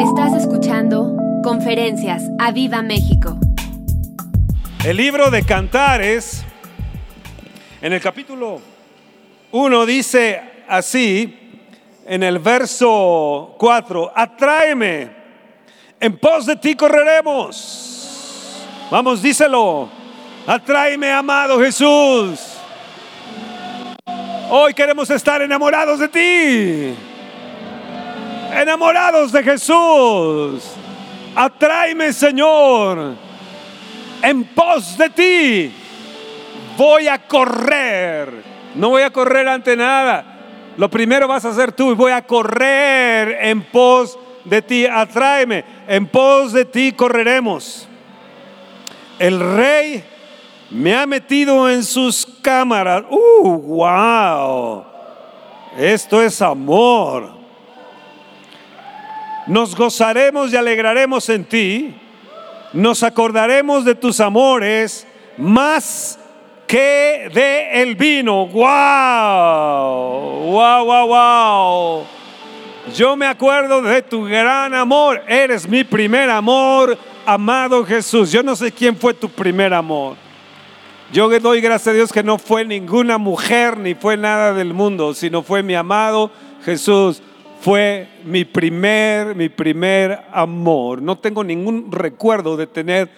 Estás escuchando Conferencias a Viva México. El libro de Cantares, en el capítulo 1 dice así, en el verso 4, atráeme, en pos de ti correremos. Vamos, díselo, atráeme, amado Jesús. Hoy queremos estar enamorados de ti, enamorados de Jesús. Atráeme, Señor, en pos de ti. Voy a correr. No voy a correr ante nada. Lo primero vas a hacer tú y voy a correr en pos de ti. Atráeme. En pos de ti correremos. El rey me ha metido en sus cámaras. ¡Uh, wow! Esto es amor. Nos gozaremos y alegraremos en ti. Nos acordaremos de tus amores más que de el vino. ¡Wow! ¡Wow, wow, wow! Yo me acuerdo de tu gran amor. Eres mi primer amor, amado Jesús. Yo no sé quién fue tu primer amor. Yo doy gracias a Dios que no fue ninguna mujer ni fue nada del mundo, sino fue mi amado Jesús. Fue mi primer, mi primer amor. No tengo ningún recuerdo de tener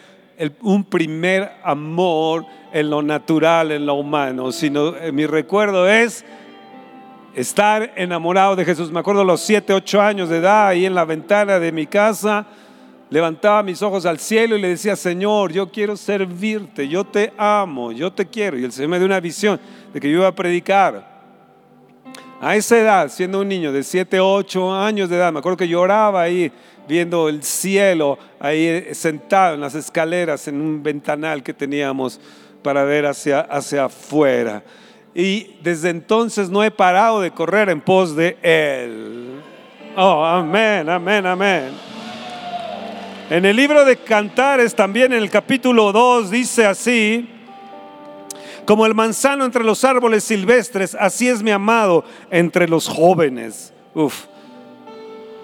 un primer amor en lo natural, en lo humano, sino eh, mi recuerdo es estar enamorado de Jesús. Me acuerdo los siete, ocho años de edad, ahí en la ventana de mi casa, levantaba mis ojos al cielo y le decía, Señor, yo quiero servirte, yo te amo, yo te quiero. Y el Señor me dio una visión de que yo iba a predicar. A esa edad, siendo un niño de siete, ocho años de edad, me acuerdo que lloraba ahí viendo el cielo, ahí sentado en las escaleras, en un ventanal que teníamos para ver hacia, hacia afuera. Y desde entonces no he parado de correr en pos de Él. Oh, amén, amén, amén. En el libro de Cantares, también en el capítulo 2, dice así, como el manzano entre los árboles silvestres, así es mi amado entre los jóvenes. Uf,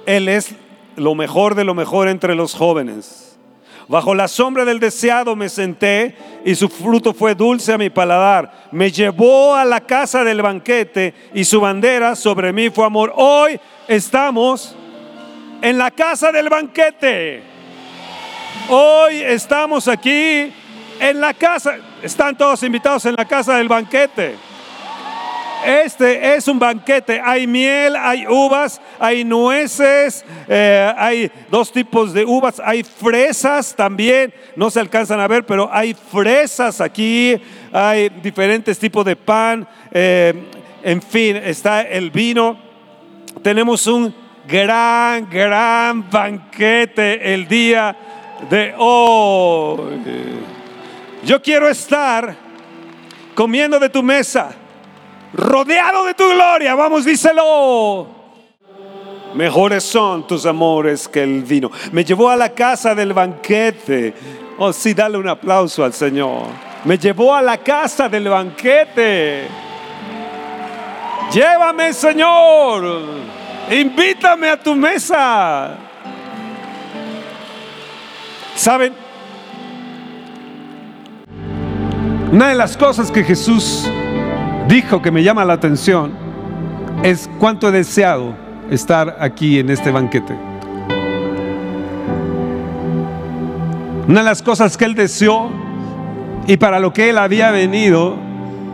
Él es lo mejor de lo mejor entre los jóvenes. Bajo la sombra del deseado me senté y su fruto fue dulce a mi paladar. Me llevó a la casa del banquete y su bandera sobre mí fue amor. Hoy estamos en la casa del banquete. Hoy estamos aquí en la casa. Están todos invitados en la casa del banquete. Este es un banquete. Hay miel, hay uvas, hay nueces, eh, hay dos tipos de uvas, hay fresas también. No se alcanzan a ver, pero hay fresas aquí, hay diferentes tipos de pan. Eh, en fin, está el vino. Tenemos un gran, gran banquete el día de hoy. Yo quiero estar comiendo de tu mesa rodeado de tu gloria. Vamos, díselo. Mejores son tus amores que el vino. Me llevó a la casa del banquete. Oh, sí, dale un aplauso al Señor. Me llevó a la casa del banquete. Llévame, Señor. Invítame a tu mesa. ¿Saben? Una de las cosas que Jesús dijo que me llama la atención es cuánto he deseado estar aquí en este banquete. Una de las cosas que él deseó y para lo que él había venido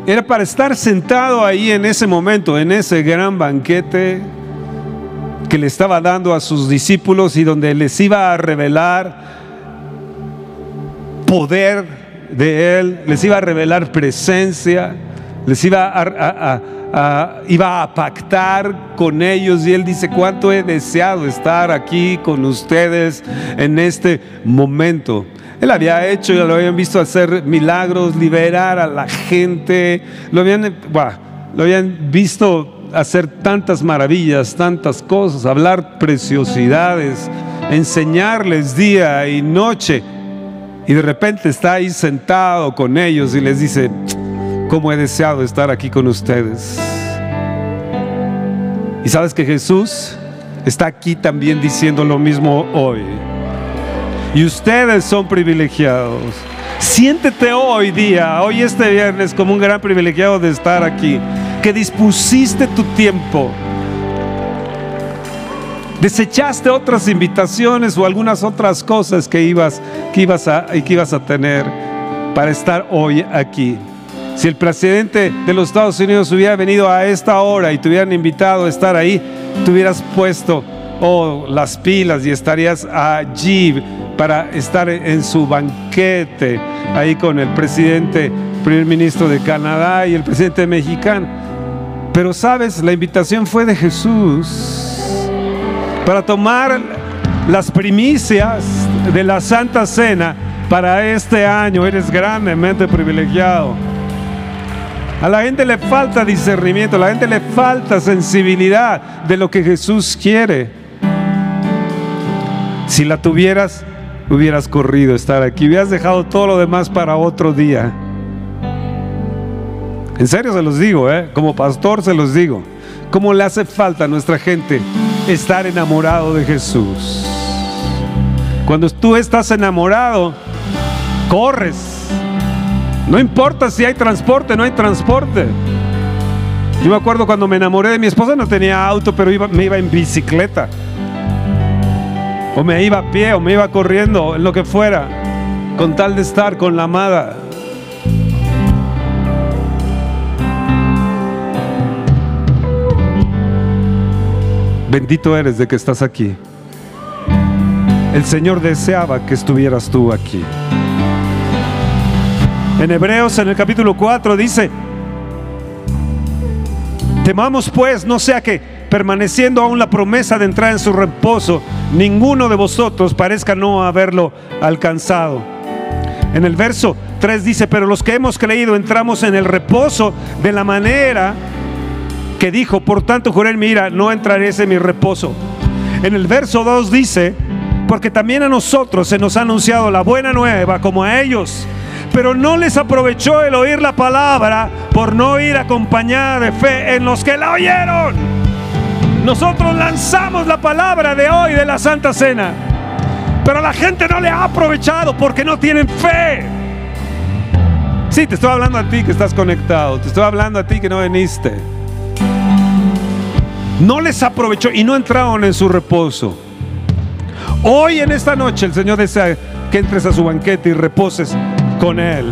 era para estar sentado ahí en ese momento, en ese gran banquete que le estaba dando a sus discípulos y donde les iba a revelar poder de él, les iba a revelar presencia les iba a, iba a pactar con ellos y él dice, cuánto he deseado estar aquí con ustedes en este momento. Él había hecho, lo habían visto hacer milagros, liberar a la gente, lo habían, lo habían visto hacer tantas maravillas, tantas cosas, hablar preciosidades, enseñarles día y noche. Y de repente está ahí sentado con ellos y les dice, cómo he deseado estar aquí con ustedes. Y sabes que Jesús está aquí también diciendo lo mismo hoy. Y ustedes son privilegiados. Siéntete hoy día, hoy este viernes, como un gran privilegiado de estar aquí, que dispusiste tu tiempo. Desechaste otras invitaciones o algunas otras cosas que ibas, que ibas, a, que ibas a tener para estar hoy aquí. Si el presidente de los Estados Unidos hubiera venido a esta hora y te hubieran invitado a estar ahí, te hubieras puesto oh, las pilas y estarías allí para estar en su banquete ahí con el presidente, primer ministro de Canadá y el presidente mexicano. Pero sabes, la invitación fue de Jesús para tomar las primicias de la Santa Cena para este año. Eres grandemente privilegiado. A la gente le falta discernimiento, a la gente le falta sensibilidad de lo que Jesús quiere. Si la tuvieras, hubieras corrido estar aquí, hubieras dejado todo lo demás para otro día. En serio se los digo, ¿eh? como pastor se los digo. ¿Cómo le hace falta a nuestra gente estar enamorado de Jesús? Cuando tú estás enamorado, corres no importa si hay transporte, no hay transporte. Yo me acuerdo cuando me enamoré de mi esposa, no tenía auto, pero iba, me iba en bicicleta. O me iba a pie, o me iba corriendo, en lo que fuera, con tal de estar con la amada. Bendito eres de que estás aquí. El Señor deseaba que estuvieras tú aquí. En Hebreos en el capítulo 4 dice, temamos pues, no sea que permaneciendo aún la promesa de entrar en su reposo, ninguno de vosotros parezca no haberlo alcanzado. En el verso 3 dice, pero los que hemos creído entramos en el reposo de la manera que dijo, por tanto juré en mi ira, no entraré en mi reposo. En el verso 2 dice, porque también a nosotros se nos ha anunciado la buena nueva como a ellos pero no les aprovechó el oír la palabra por no ir acompañada de fe en los que la oyeron. Nosotros lanzamos la palabra de hoy de la Santa Cena, pero la gente no le ha aprovechado porque no tienen fe. Sí, te estoy hablando a ti que estás conectado, te estoy hablando a ti que no viniste. No les aprovechó y no entraron en su reposo. Hoy en esta noche el Señor desea que entres a su banquete y reposes con Él.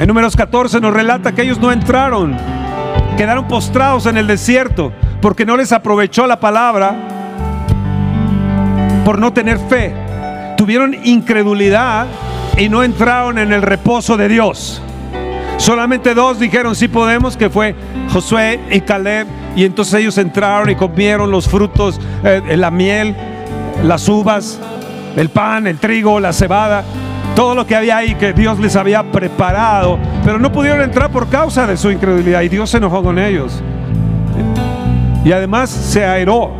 En números 14 nos relata que ellos no entraron, quedaron postrados en el desierto porque no les aprovechó la palabra por no tener fe. Tuvieron incredulidad y no entraron en el reposo de Dios. Solamente dos dijeron sí podemos, que fue Josué y Caleb. Y entonces ellos entraron y comieron los frutos, eh, la miel, las uvas, el pan, el trigo, la cebada todo lo que había ahí que Dios les había preparado, pero no pudieron entrar por causa de su incredulidad y Dios se enojó con ellos. Y además se airó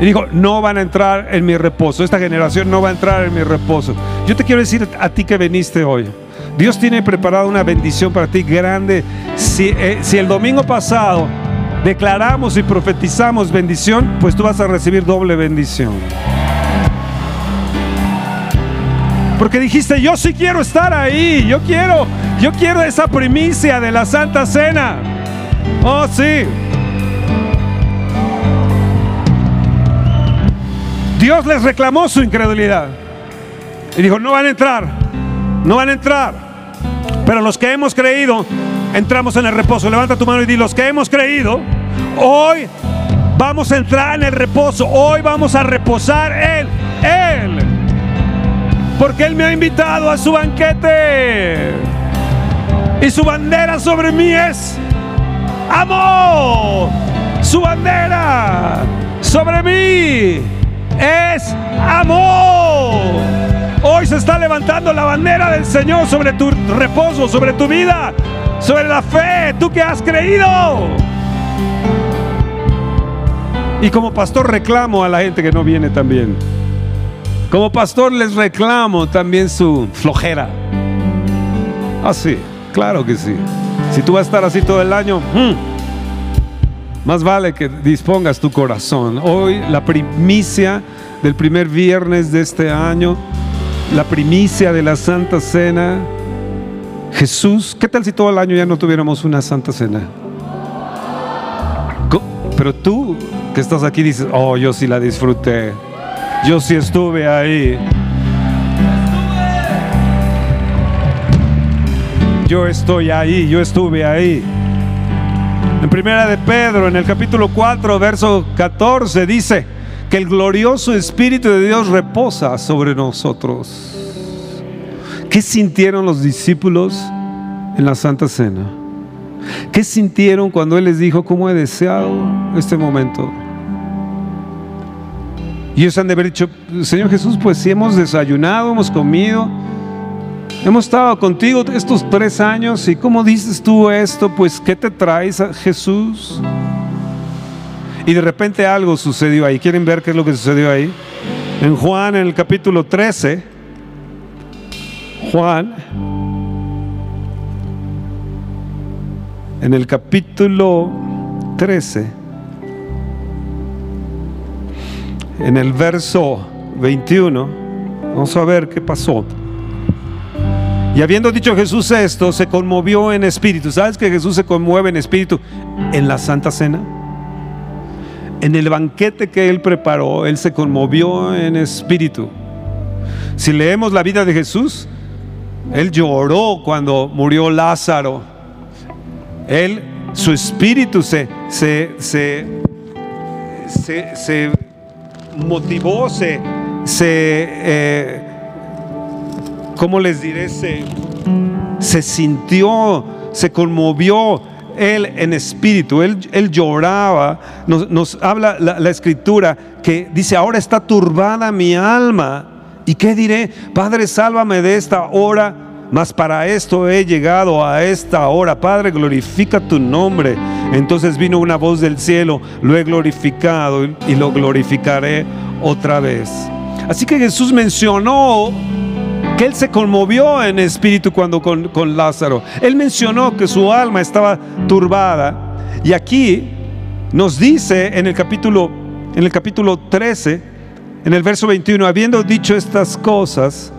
y dijo, no van a entrar en mi reposo, esta generación no va a entrar en mi reposo. Yo te quiero decir a ti que viniste hoy, Dios tiene preparada una bendición para ti grande. Si, eh, si el domingo pasado declaramos y profetizamos bendición, pues tú vas a recibir doble bendición. Porque dijiste, yo sí quiero estar ahí, yo quiero, yo quiero esa primicia de la Santa Cena. Oh, sí. Dios les reclamó su incredulidad. Y dijo, no van a entrar, no van a entrar. Pero los que hemos creído, entramos en el reposo. Levanta tu mano y di, los que hemos creído, hoy vamos a entrar en el reposo. Hoy vamos a reposar en Él porque Él me ha invitado a su banquete. Y su bandera sobre mí es amor. Su bandera sobre mí es amor. Hoy se está levantando la bandera del Señor sobre tu reposo, sobre tu vida, sobre la fe, tú que has creído. Y como pastor reclamo a la gente que no viene también. Como pastor les reclamo también su flojera. Ah, sí, claro que sí. Si tú vas a estar así todo el año, hmm, Más vale que dispongas tu corazón. Hoy la primicia del primer viernes de este año, la primicia de la Santa Cena. Jesús, ¿qué tal si todo el año ya no tuviéramos una Santa Cena? Pero tú que estás aquí dices, oh, yo sí la disfruté. Yo sí estuve ahí. Yo estoy ahí, yo estuve ahí. En primera de Pedro, en el capítulo 4, verso 14, dice que el glorioso Espíritu de Dios reposa sobre nosotros. ¿Qué sintieron los discípulos en la Santa Cena? ¿Qué sintieron cuando Él les dijo, cómo he deseado este momento? Y ellos han de haber dicho, Señor Jesús, pues si hemos desayunado, hemos comido, hemos estado contigo estos tres años y cómo dices tú esto, pues ¿qué te traes a Jesús? Y de repente algo sucedió ahí. ¿Quieren ver qué es lo que sucedió ahí? En Juan, en el capítulo 13, Juan, en el capítulo 13, en el verso 21, vamos a ver qué pasó. Y habiendo dicho Jesús esto, se conmovió en espíritu. ¿Sabes que Jesús se conmueve en espíritu en la Santa Cena? En el banquete que él preparó, él se conmovió en espíritu. Si leemos la vida de Jesús, él lloró cuando murió Lázaro. Él, su espíritu se, se, se, se motivó, se, se eh, ¿cómo les diré? Se, se sintió, se conmovió él en espíritu, él, lloraba, nos, habla la, la, escritura que dice, ahora está turbada mi alma. ¿Y qué diré? Padre, sálvame de esta hora, mas para esto he llegado a esta hora. Padre, glorifica tu nombre. Entonces vino una voz del cielo, lo he glorificado y lo glorificaré otra vez. Así que Jesús mencionó que él se conmovió en espíritu cuando con, Lázaro. Él mencionó que su alma estaba turbada. Y aquí nos dice en el capítulo, en el capítulo 13, en el verso 21, habiendo dicho estas cosas,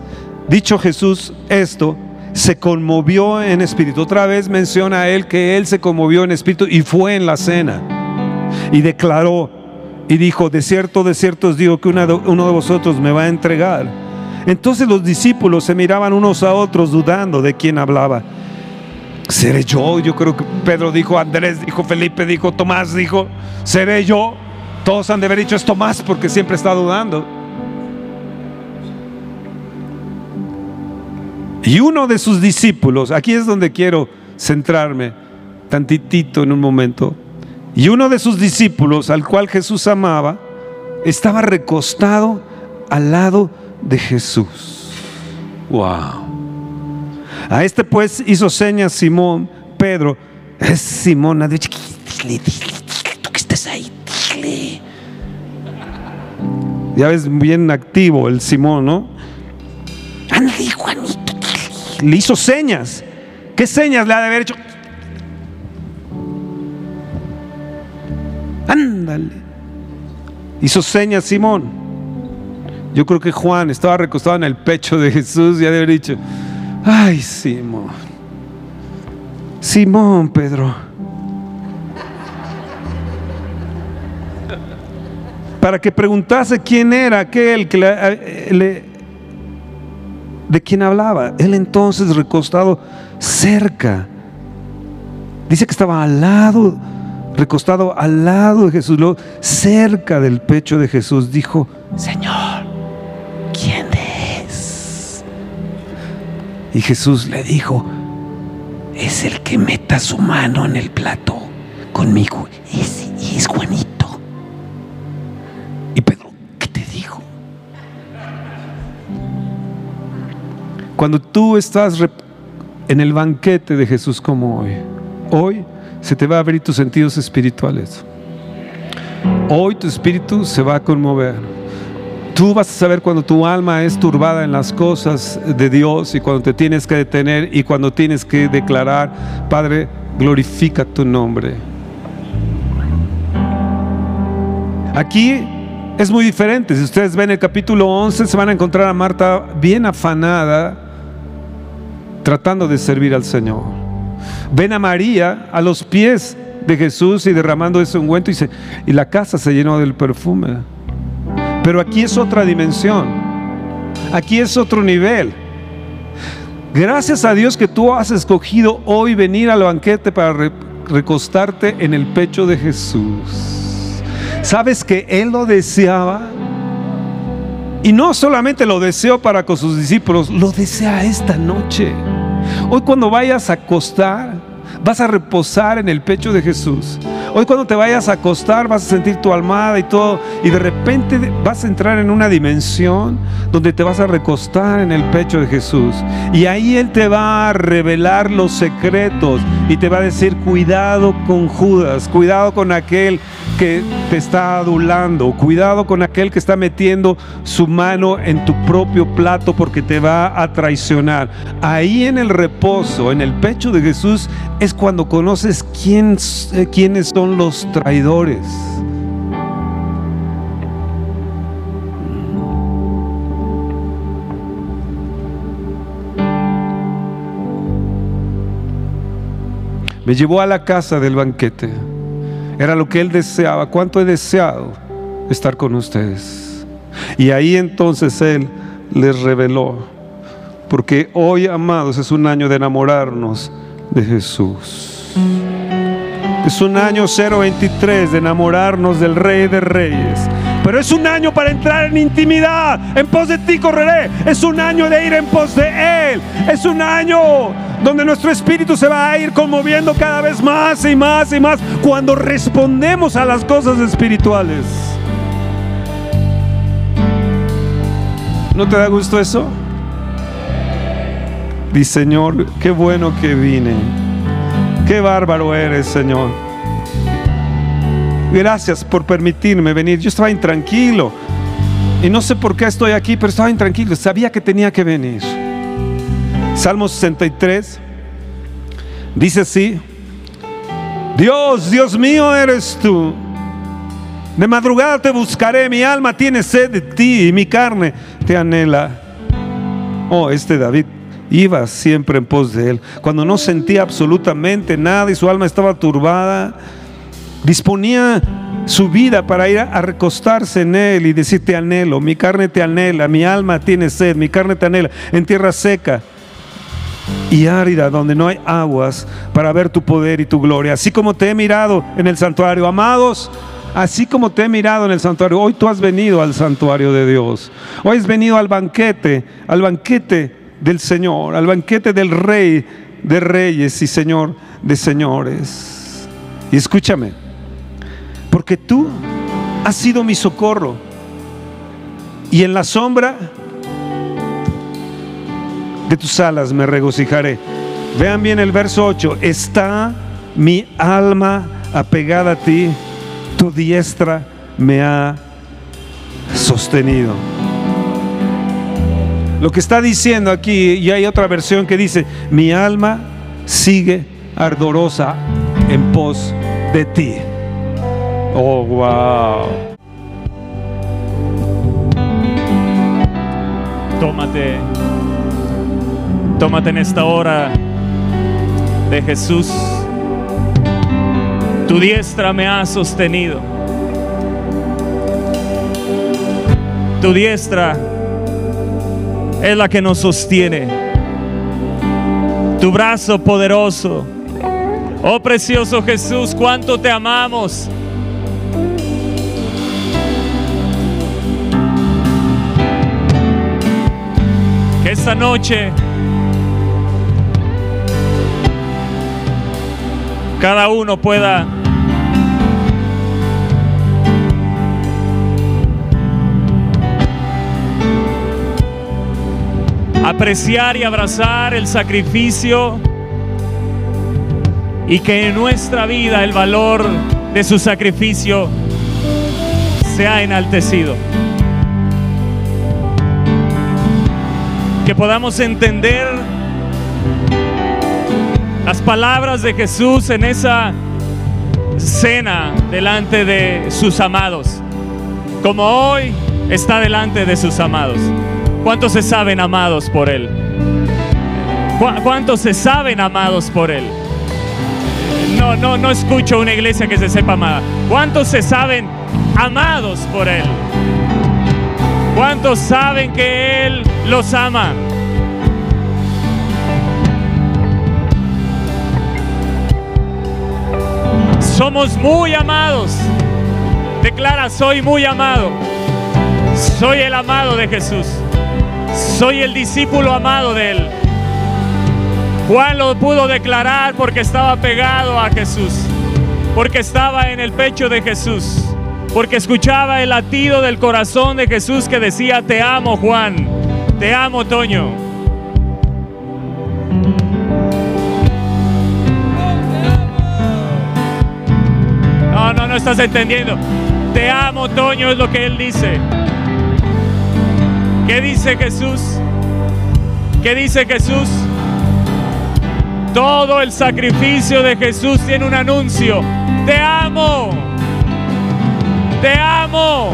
dicho Jesús esto, se conmovió en espíritu. Otra vez menciona él que él se conmovió en espíritu y fue en la cena y declaró y dijo, de cierto, de cierto os digo que uno de vosotros me va a entregar. Entonces los discípulos se miraban unos a otros dudando de quién hablaba. ¿Seré yo? Yo creo que Pedro dijo, Andrés dijo, Felipe dijo, Tomás dijo, ¿seré yo? Todos han de haber dicho es Tomás porque siempre está dudando. Y uno de sus discípulos, aquí es donde quiero centrarme tantitito en un momento, y uno de sus discípulos, al cual Jesús amaba, estaba recostado al lado de Jesús. Wow. A este pues hizo señas Simón, Pedro, es Simón, dile, tú que estás ahí, dile. Ya ves, bien activo el Simón, ¿no? Ándale, Juanito, le hizo señas. ¿Qué señas le ha de haber hecho? Ándale. Hizo señas Simón. Yo creo que Juan estaba recostado en el pecho de Jesús y ha haber dicho, ay Simón, Simón Pedro. Para que preguntase quién era aquel que le, le de quién hablaba. Él entonces recostado cerca. Dice que estaba al lado, recostado al lado de Jesús, cerca del pecho de Jesús. Dijo, Señor, Y Jesús le dijo, es el que meta su mano en el plato conmigo. Es, es Juanito. Cuando tú estás en el banquete de Jesús como hoy, hoy se te va a abrir tus sentidos espirituales. Hoy tu espíritu se va a conmover. Tú vas a saber cuando tu alma es turbada en las cosas de Dios y cuando te tienes que detener y cuando tienes que declarar, Padre, glorifica tu nombre. Aquí es muy diferente. Si ustedes ven el capítulo 11, se van a encontrar a Marta bien afanada, tratando de servir al Señor. Ven a María a los pies de Jesús y derramando ese ungüento y, y la casa se llenó del perfume. Pero aquí es otra dimensión. Aquí es otro nivel. Gracias a Dios que tú has escogido hoy venir al banquete para recostarte en el pecho de Jesús. ¿Sabes que Él lo deseaba? Y no solamente lo deseó para con sus discípulos, lo desea esta noche. Hoy cuando vayas a acostar, vas a reposar en el pecho de Jesús. Hoy cuando te vayas a acostar vas a sentir tu almada y todo y de repente vas a entrar en una dimensión donde te vas a recostar en el pecho de Jesús y ahí Él te va a revelar los secretos y te va a decir cuidado con Judas, cuidado con aquel que te está adulando, cuidado con aquel que está metiendo su mano en tu propio plato porque te va a traicionar. Ahí en el reposo, en el pecho de Jesús, es cuando conoces quién, eh, quiénes son los traidores. Me llevó a la casa del banquete. Era lo que él deseaba. ¿Cuánto he deseado estar con ustedes? Y ahí entonces él les reveló. Porque hoy, amados, es un año de enamorarnos de Jesús. Es un año 023 de enamorarnos del Rey de Reyes. Pero es un año para entrar en intimidad. En pos de ti correré. Es un año de ir en pos de Él. Es un año donde nuestro espíritu se va a ir conmoviendo cada vez más y más y más cuando respondemos a las cosas espirituales. ¿No te da gusto eso? Dice, Señor, qué bueno que vine. Qué bárbaro eres, Señor. Gracias por permitirme venir. Yo estaba intranquilo. Y no sé por qué estoy aquí, pero estaba intranquilo. Sabía que tenía que venir. Salmo 63 dice así. Dios, Dios mío eres tú. De madrugada te buscaré, mi alma tiene sed de ti y mi carne te anhela. Oh, este David iba siempre en pos de él. Cuando no sentía absolutamente nada y su alma estaba turbada, disponía su vida para ir a recostarse en él y decir, te anhelo, mi carne te anhela, mi alma tiene sed, mi carne te anhela, en tierra seca y árida donde no hay aguas para ver tu poder y tu gloria. Así como te he mirado en el santuario, amados, así como te he mirado en el santuario, hoy tú has venido al santuario de Dios. Hoy has venido al banquete, al banquete del Señor, al banquete del Rey de reyes y Señor de señores. Y escúchame, porque tú has sido mi socorro. Y en la sombra de tus alas me regocijaré. Vean bien el verso 8. Está mi alma apegada a ti, tu diestra me ha sostenido. Lo que está diciendo aquí, y hay otra versión que dice, mi alma sigue ardorosa en pos de ti. Oh, wow. Tómate, tómate en esta hora de Jesús. Tu diestra me ha sostenido. Tu diestra es la que nos sostiene. Tu brazo poderoso. Oh precioso Jesús, cuánto te amamos. Que esta noche cada uno pueda apreciar y abrazar el sacrificio y que en nuestra vida el valor de su sacrificio sea enaltecido. Que podamos entender las palabras de Jesús en esa cena delante de sus amados. como hoy está delante de sus amados. ¿Cuántos se saben amados por Él? ¿Cu- ¿Cuántos se saben amados por Él? No, no, no escucho una iglesia que se sepa amada. ¿Cuántos se saben amados por Él? ¿Cuántos saben que Él los ama? Somos muy amados. Declara, soy muy amado. Soy el amado de Jesús. Soy el discípulo amado de Él. Juan lo pudo declarar porque estaba pegado a Jesús. Porque estaba en el pecho de Jesús. Porque escuchaba el latido del corazón de Jesús que decía, te amo Juan. Te amo Toño. No, no, no estás entendiendo. Te amo, Toño, es lo que él dice. ¿Qué dice Jesús? ¿Qué dice Jesús? Todo el sacrificio de Jesús tiene un anuncio. Te amo. Te amo.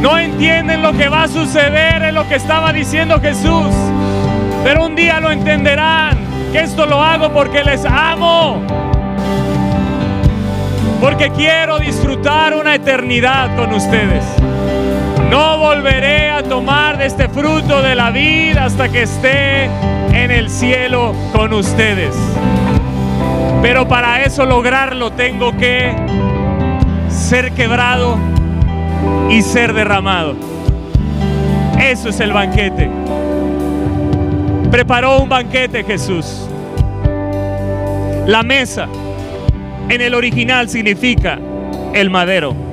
No entienden lo que va a suceder en lo que estaba diciendo Jesús. Pero un día lo entenderán. Que esto lo hago porque les amo porque quiero disfrutar una eternidad con ustedes. No volveré a tomar de este fruto de la vida hasta que esté en el cielo con ustedes. Pero para eso lograrlo tengo que ser quebrado y ser derramado. Eso es el banquete. Preparó un banquete Jesús. La mesa en el original significa el madero.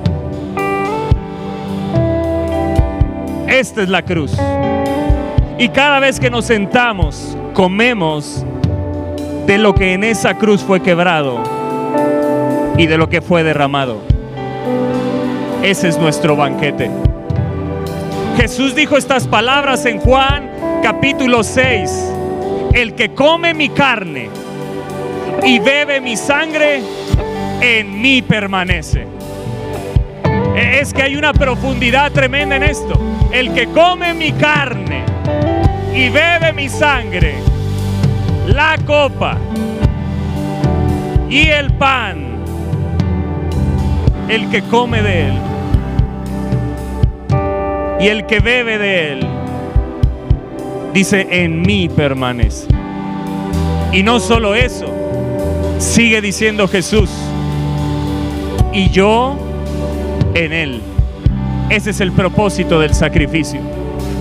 Esta es la cruz. Y cada vez que nos sentamos, comemos de lo que en esa cruz fue quebrado y de lo que fue derramado. Ese es nuestro banquete. Jesús dijo estas palabras en Juan capítulo 6. El que come mi carne y bebe mi sangre, en mí permanece. Es que hay una profundidad tremenda en esto. El que come mi carne y bebe mi sangre, la copa y el pan, el que come de él y el que bebe de él, dice, en mí permanece. Y no solo eso, sigue diciendo Jesús, y yo en Él. Ese es el propósito del sacrificio.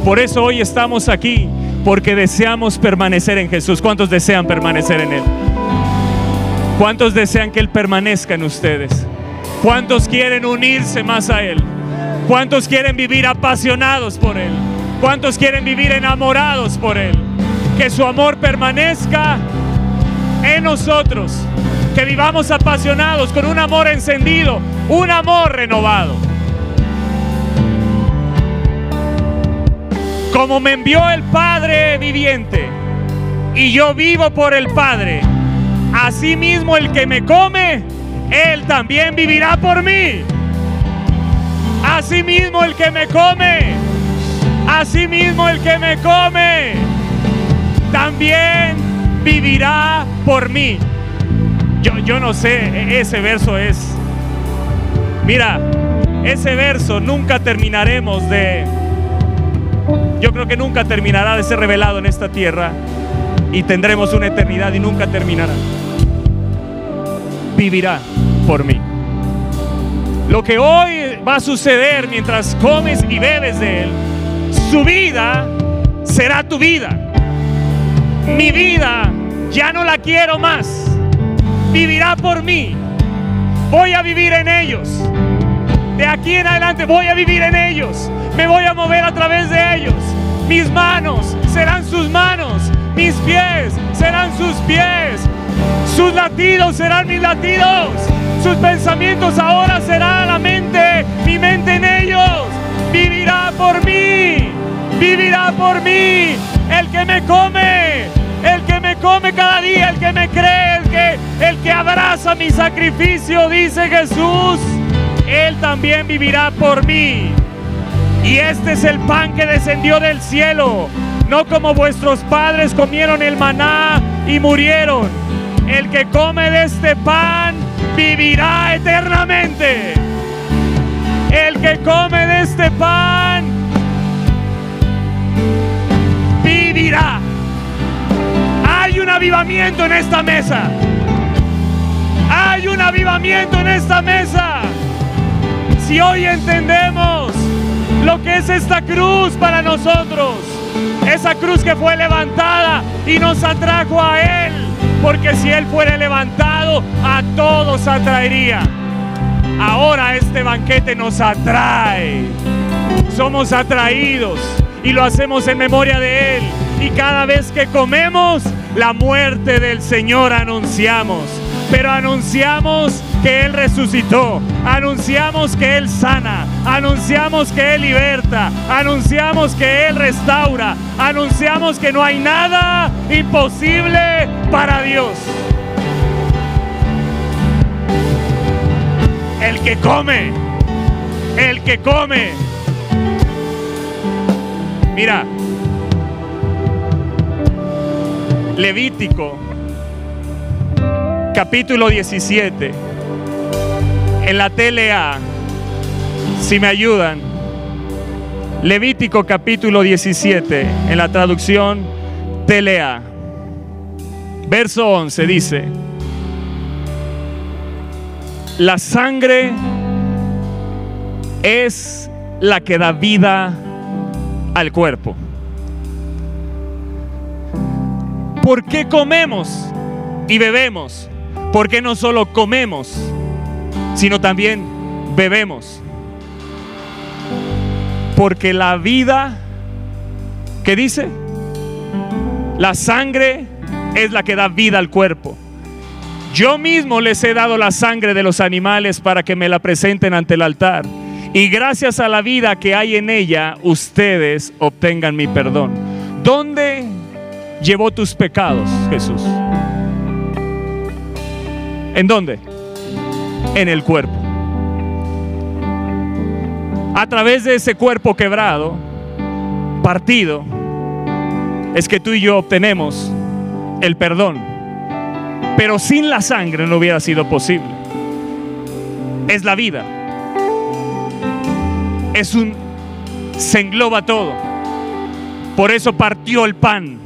Por eso hoy estamos aquí, porque deseamos permanecer en Jesús. ¿Cuántos desean permanecer en Él? ¿Cuántos desean que Él permanezca en ustedes? ¿Cuántos quieren unirse más a Él? ¿Cuántos quieren vivir apasionados por Él? ¿Cuántos quieren vivir enamorados por Él? Que su amor permanezca en nosotros. Que vivamos apasionados con un amor encendido, un amor renovado. Como me envió el Padre viviente y yo vivo por el Padre, asimismo el que me come, Él también vivirá por mí. Asimismo el que me come, asimismo el que me come, también vivirá por mí. Yo, yo no sé, e- ese verso es... Mira, ese verso nunca terminaremos de... Yo creo que nunca terminará de ser revelado en esta tierra y tendremos una eternidad y nunca terminará. Vivirá por mí. Lo que hoy va a suceder mientras comes y bebes de Él, su vida será tu vida. Mi vida ya no la quiero más. Vivirá por mí. Voy a vivir en ellos. De aquí en adelante voy a vivir en ellos. Me voy a mover a través de ellos. Mis manos serán sus manos. Mis pies serán sus pies. Sus latidos serán mis latidos. Sus pensamientos ahora serán la mente. Mi mente en ellos. Vivirá por mí. Vivirá por mí. El que me come. El que me come cada día. El que me cree. El que, el que abraza mi sacrificio. Dice Jesús Él también vivirá por mí. Y este es el pan que descendió del cielo, no como vuestros padres comieron el maná y murieron. El que come de este pan vivirá eternamente. El que come de este pan vivirá. Un avivamiento en esta mesa. Hay un avivamiento en esta mesa. Si hoy entendemos lo que es esta cruz para nosotros, esa cruz que fue levantada y nos atrajo a Él, porque si Él fuera levantado, a todos atraería. Ahora este banquete nos atrae. Somos atraídos y lo hacemos en memoria de Él. Y cada vez que comemos, la muerte del Señor anunciamos. Pero anunciamos que Él resucitó. Anunciamos que Él sana. Anunciamos que Él liberta. Anunciamos que Él restaura. Anunciamos que no hay nada imposible para Dios. El que come, el que come. Mira, Levítico, capítulo 17, en la TLA, si me ayudan, Levítico capítulo 17, en la traducción TLA, verso 11 dice, la sangre es la que da vida al cuerpo. ¿Por qué comemos y bebemos? Porque no solo comemos, sino también bebemos. Porque la vida, ¿qué dice? La sangre es la que da vida al cuerpo. Yo mismo les he dado la sangre de los animales para que me la presenten ante el altar. Y gracias a la vida que hay en ella, ustedes obtengan mi perdón. ¿Dónde llevó tus pecados, Jesús? ¿En dónde? En el cuerpo. A través de ese cuerpo quebrado, partido, es que tú y yo obtenemos el perdón pero sin la sangre no hubiera sido posible. Es la vida. Es un... Se engloba todo. Por eso partió el pan.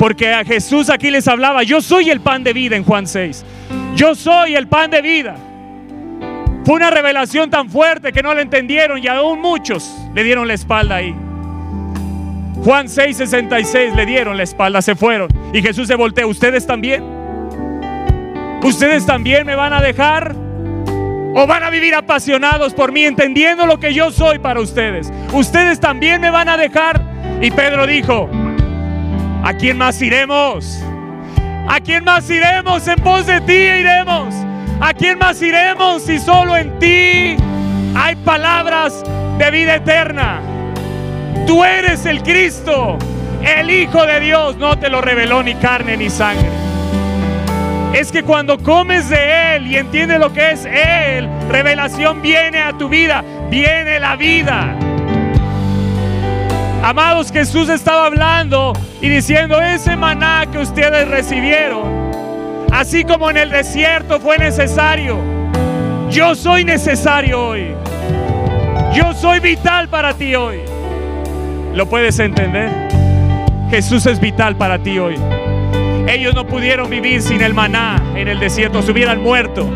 Porque a Jesús aquí les hablaba, yo soy el pan de vida en Juan 6. Yo soy el pan de vida. Fue una revelación tan fuerte que no lo entendieron y aún muchos le dieron la espalda ahí. Juan 6, 66 le dieron la espalda, se fueron. Y Jesús se volteó, ¿ustedes también? ¿Ustedes también me van a dejar? ¿O van a vivir apasionados por mí, entendiendo lo que yo soy para ustedes? ¿Ustedes también me van a dejar? Y Pedro dijo, ¿a quién más iremos? ¿A quién más iremos? En pos de ti iremos. ¿A quién más iremos si solo en ti hay palabras de vida eterna? Tú eres el Cristo, el Hijo de Dios. No te lo reveló ni carne ni sangre es que cuando comes de Él y entiendes lo que es Él, revelación viene a tu vida, viene la vida. Amados, Jesús estaba hablando y diciendo, ese maná que ustedes recibieron, así como en el desierto fue necesario, yo soy necesario hoy. Yo soy vital para ti hoy. ¿Lo puedes entender? Jesús es vital para ti hoy. Ellos no pudieron vivir sin el maná en el desierto, se hubieran muerto.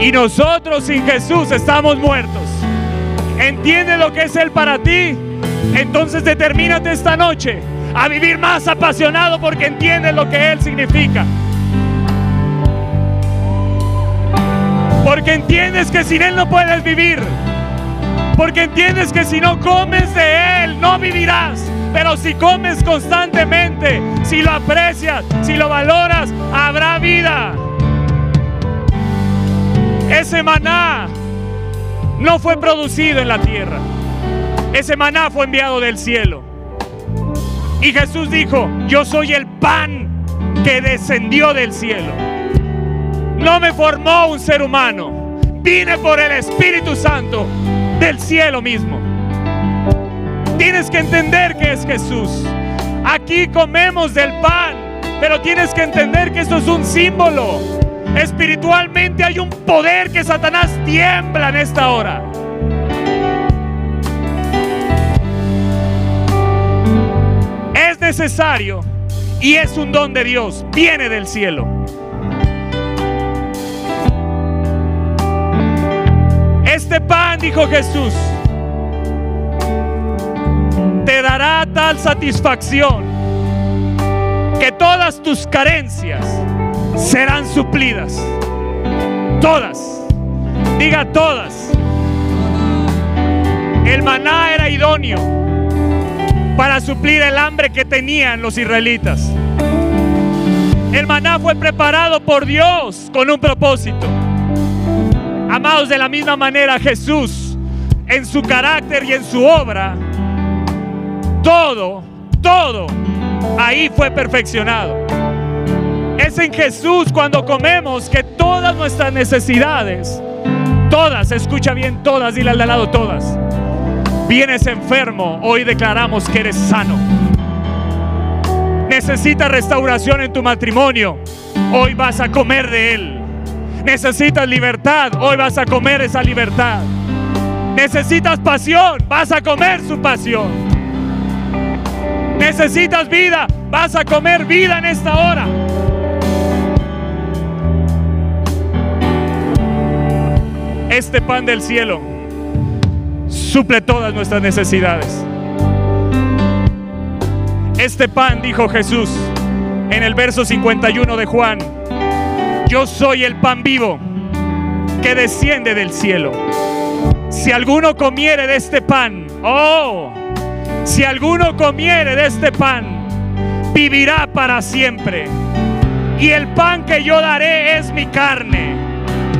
Y nosotros sin Jesús estamos muertos. ¿Entiende lo que es Él para ti? Entonces determínate esta noche a vivir más apasionado porque entiendes lo que Él significa. Porque entiendes que sin Él no puedes vivir. Porque entiendes que si no comes de Él no vivirás. Pero si comes constantemente, si lo aprecias, si lo valoras, habrá vida. Ese maná no fue producido en la tierra. Ese maná fue enviado del cielo. Y Jesús dijo, yo soy el pan que descendió del cielo. No me formó un ser humano, Vine por el Espíritu Santo del cielo mismo. Tienes que entender que es Jesús. Aquí comemos del pan, pero tienes que entender que esto es un símbolo. Espiritualmente hay un poder que Satanás tiembla en esta hora. Necesario y es un don de Dios, viene del cielo. Este pan, dijo Jesús, te dará tal satisfacción que todas tus carencias serán suplidas. Todas. Diga todas. El maná era idóneo para suplir el hambre que tenían los israelitas. El maná fue preparado por Dios con un propósito. Amados, de la misma manera Jesús, en su carácter y en su obra, todo, todo, ahí fue perfeccionado. Es en Jesús cuando comemos que todas nuestras necesidades, todas, escucha bien, todas, dile al lado todas. Vienes enfermo, hoy declaramos que eres sano. Necesitas restauración en tu matrimonio, hoy vas a comer de él. Necesitas libertad, hoy vas a comer esa libertad. Necesitas pasión, vas a comer su pasión. Necesitas vida, vas a comer vida en esta hora. Este pan del cielo suple todas nuestras necesidades. Este pan, dijo Jesús en el verso 51 de Juan, yo soy el pan vivo que desciende del cielo. Si alguno comiere de este pan, oh, si alguno comiere de este pan, vivirá para siempre. Y el pan que yo daré es mi carne,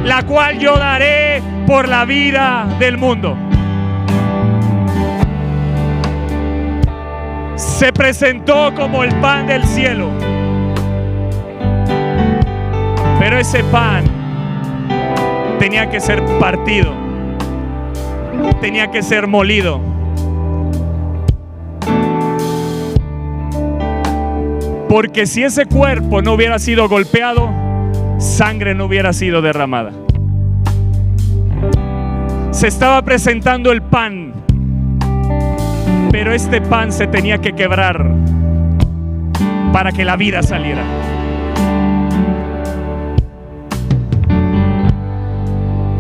la cual yo daré por la vida del mundo. Se presentó como el pan del cielo. Pero ese pan tenía que ser partido, tenía que ser molido. Porque si ese cuerpo no hubiera sido golpeado, sangre no hubiera sido derramada. Se estaba presentando el pan, pero este pan se tenía que quebrar para que la vida saliera.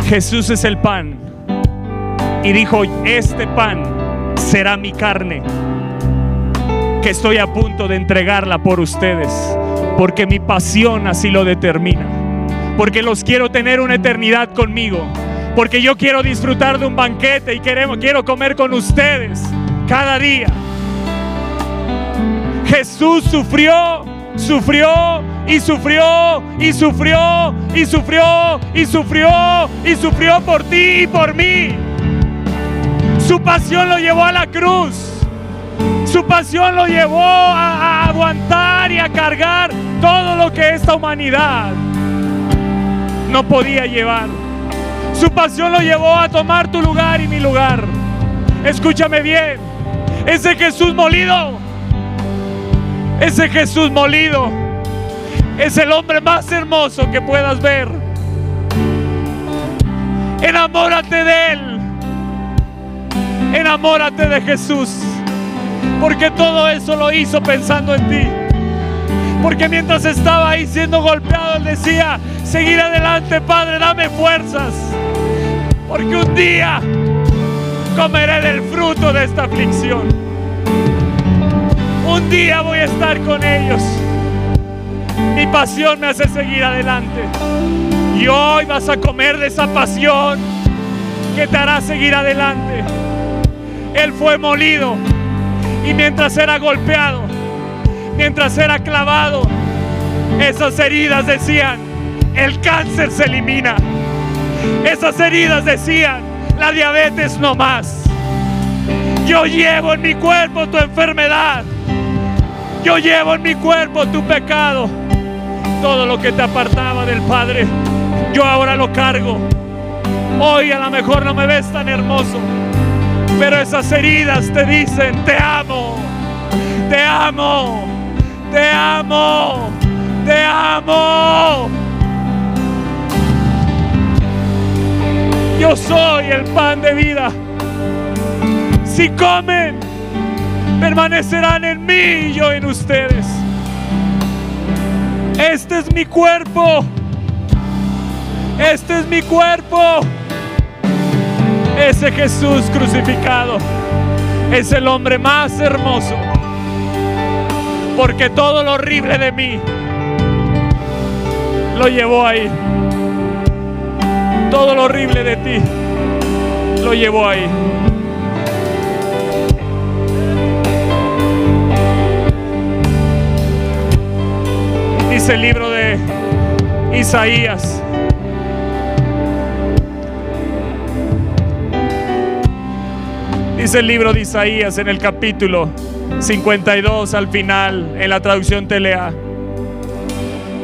Jesús es el pan y dijo, este pan será mi carne, que estoy a punto de entregarla por ustedes, porque mi pasión así lo determina, porque los quiero tener una eternidad conmigo, porque yo quiero disfrutar de un banquete y queremos, quiero comer con ustedes cada día. Jesús sufrió, sufrió y sufrió y sufrió y sufrió y sufrió y sufrió por ti y por mí. Su pasión lo llevó a la cruz. Su pasión lo llevó a, aguantar y a cargar todo lo que esta humanidad no podía llevar. Su pasión lo llevó a tomar tu lugar y mi lugar. Escúchame bien. Ese Jesús molido. Ese Jesús molido es el hombre más hermoso que puedas ver. Enamórate de Él. Enamórate de Jesús. Porque todo eso lo hizo pensando en ti. Porque mientras estaba ahí siendo golpeado, Él decía, seguir adelante, Padre, dame fuerzas. Porque un día comeré del fruto de esta aflicción. Un día voy a estar con ellos. Mi pasión me hace seguir adelante. Y hoy vas a comer de esa pasión que te hará seguir adelante. Él fue molido y mientras era golpeado, mientras era clavado, esas heridas decían, el cáncer se elimina. Esas heridas decían, la diabetes no más. Yo llevo en mi cuerpo tu enfermedad. Yo llevo en mi cuerpo tu pecado. Todo lo que te apartaba del Padre, yo ahora lo cargo. Hoy a lo mejor no me ves tan hermoso, pero esas heridas te dicen, te amo, te amo, te amo, te amo. Yo soy el pan de vida. Si comen, permanecerán en mí y yo en ustedes. Este es mi cuerpo. Este es mi cuerpo. Ese Jesús crucificado es el hombre más hermoso. Porque todo lo horrible de mí lo llevó ahí. Todo lo horrible de ti lo llevó ahí. Dice el libro de Isaías. Dice el libro de Isaías en el capítulo 52 al final, en la traducción Telea.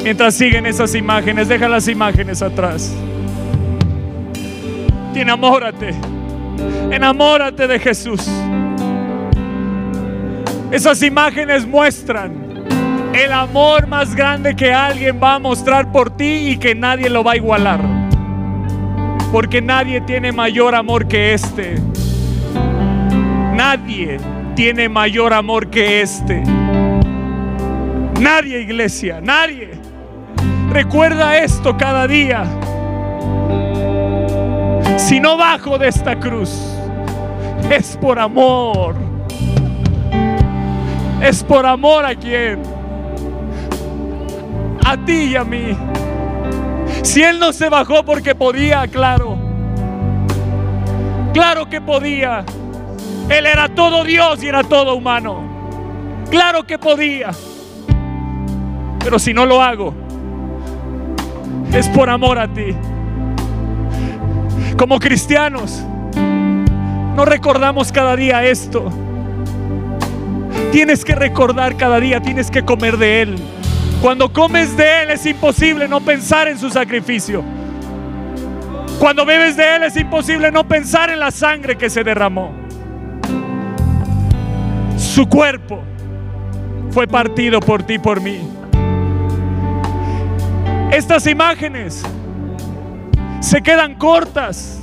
Mientras siguen esas imágenes, deja las imágenes atrás. Y enamórate, enamórate de Jesús. Esas imágenes muestran el amor más grande que alguien va a mostrar por ti y que nadie lo va a igualar. Porque nadie tiene mayor amor que este. Nadie tiene mayor amor que este. Nadie, iglesia, nadie. Recuerda esto cada día. Si no bajo de esta cruz, es por amor. Es por amor a quien a ti y a mí. Si Él no se bajó porque podía, claro. Claro que podía. Él era todo Dios y era todo humano. Claro que podía. Pero si no lo hago, es por amor a ti. Como cristianos, no recordamos cada día esto. Tienes que recordar cada día, tienes que comer de Él. Cuando comes de Él es imposible no pensar en su sacrificio. Cuando bebes de Él es imposible no pensar en la sangre que se derramó. Su cuerpo fue partido por ti, por mí. Estas imágenes se quedan cortas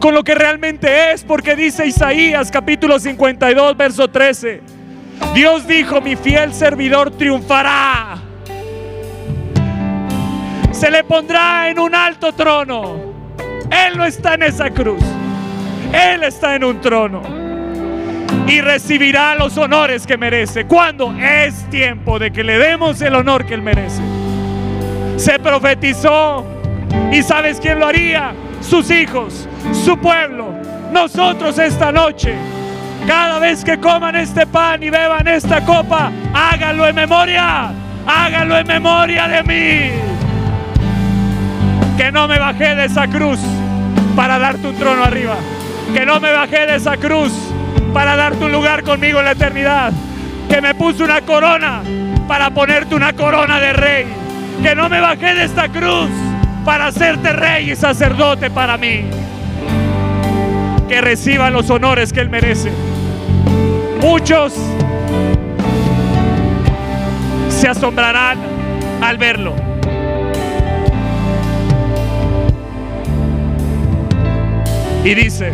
con lo que realmente es, porque dice Isaías capítulo 52, verso 13. Dios dijo, mi fiel servidor triunfará se le pondrá en un alto trono. Él no está en esa cruz. Él está en un trono. Y recibirá los honores que merece. Cuando es tiempo de que le demos el honor que él merece. Se profetizó. ¿Y sabes quién lo haría? Sus hijos, su pueblo, nosotros esta noche. Cada vez que coman este pan y beban esta copa, háganlo en memoria. Háganlo en memoria de mí que no me bajé de esa cruz para darte un trono arriba. Que no me bajé de esa cruz para darte un lugar conmigo en la eternidad. Que me puse una corona para ponerte una corona de rey. Que no me bajé de esta cruz para hacerte rey y sacerdote para mí. Que reciba los honores que Él merece. Muchos se asombrarán al verlo Y dice,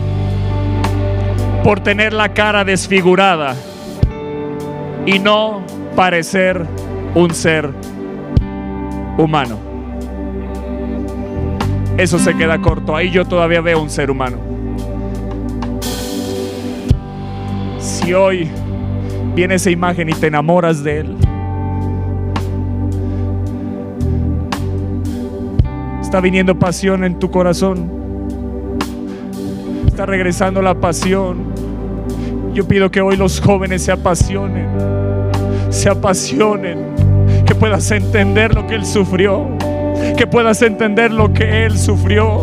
por tener la cara desfigurada y no parecer un ser humano. Eso se queda corto. Ahí yo todavía veo un ser humano. Si hoy viene esa imagen y te enamoras de él, está viniendo pasión en tu corazón está regresando la pasión. Yo pido que hoy los jóvenes se apasionen, se apasionen, que puedas entender lo que Él sufrió, que puedas entender lo que Él sufrió.